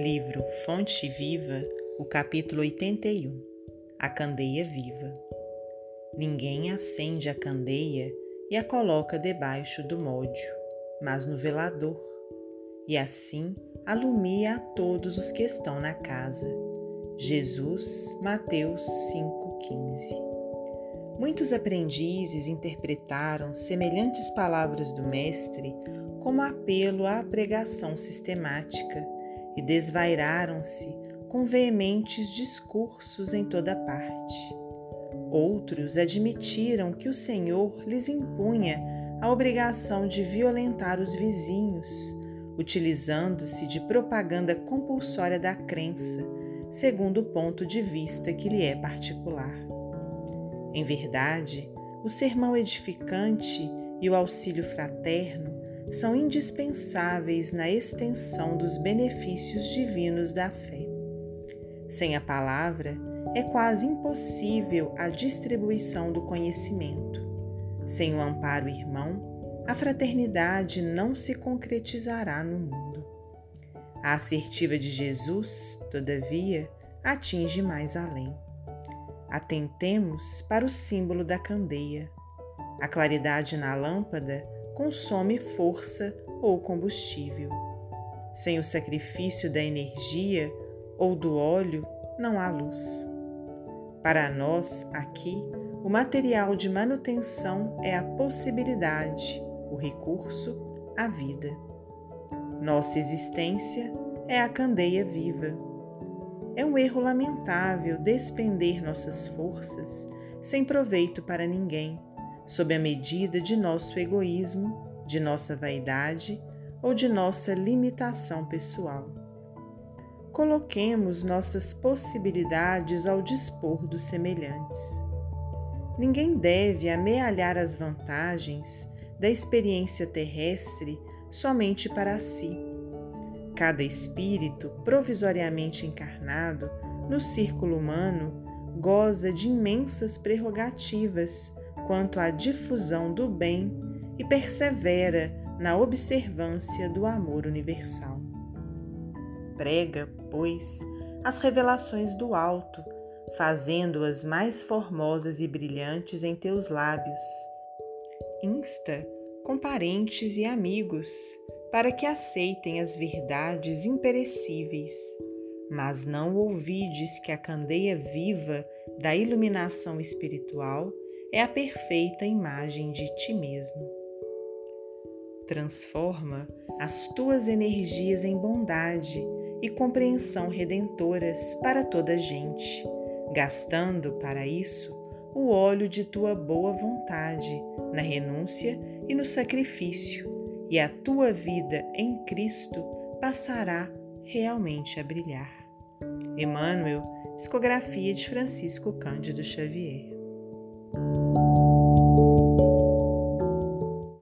livro Fonte Viva, o capítulo 81 A Candeia Viva. Ninguém acende a candeia e a coloca debaixo do módio, mas no velador, e assim alumia a todos os que estão na casa. Jesus, Mateus 5,15 Muitos aprendizes interpretaram semelhantes palavras do Mestre como apelo à pregação sistemática e desvairaram-se com veementes discursos em toda parte. Outros admitiram que o Senhor lhes impunha a obrigação de violentar os vizinhos, utilizando-se de propaganda compulsória da crença, segundo o ponto de vista que lhe é particular. Em verdade, o sermão edificante e o auxílio fraterno são indispensáveis na extensão dos benefícios divinos da fé. Sem a palavra, é quase impossível a distribuição do conhecimento. Sem o amparo irmão, a fraternidade não se concretizará no mundo. A assertiva de Jesus, todavia, atinge mais além. Atentemos para o símbolo da candeia. A claridade na lâmpada consome força ou combustível. Sem o sacrifício da energia ou do óleo, não há luz. Para nós, aqui, o material de manutenção é a possibilidade, o recurso, a vida. Nossa existência é a candeia viva. É um erro lamentável despender nossas forças sem proveito para ninguém sob a medida de nosso egoísmo, de nossa vaidade ou de nossa limitação pessoal. Coloquemos nossas possibilidades ao dispor dos semelhantes. Ninguém deve amealhar as vantagens da experiência terrestre somente para si. Cada espírito provisoriamente encarnado no círculo humano goza de imensas prerrogativas quanto à difusão do bem e persevera na observância do amor universal. Prega, pois, as revelações do alto, fazendo-as mais formosas e brilhantes em teus lábios. Insta com parentes e amigos para que aceitem as verdades imperecíveis, mas não ouvides que a candeia viva da iluminação espiritual é a perfeita imagem de ti mesmo. Transforma as tuas energias em bondade e compreensão redentoras para toda a gente, gastando para isso o óleo de tua boa vontade na renúncia e no sacrifício, e a tua vida em Cristo passará realmente a brilhar. Emmanuel, psicografia de Francisco Cândido Xavier.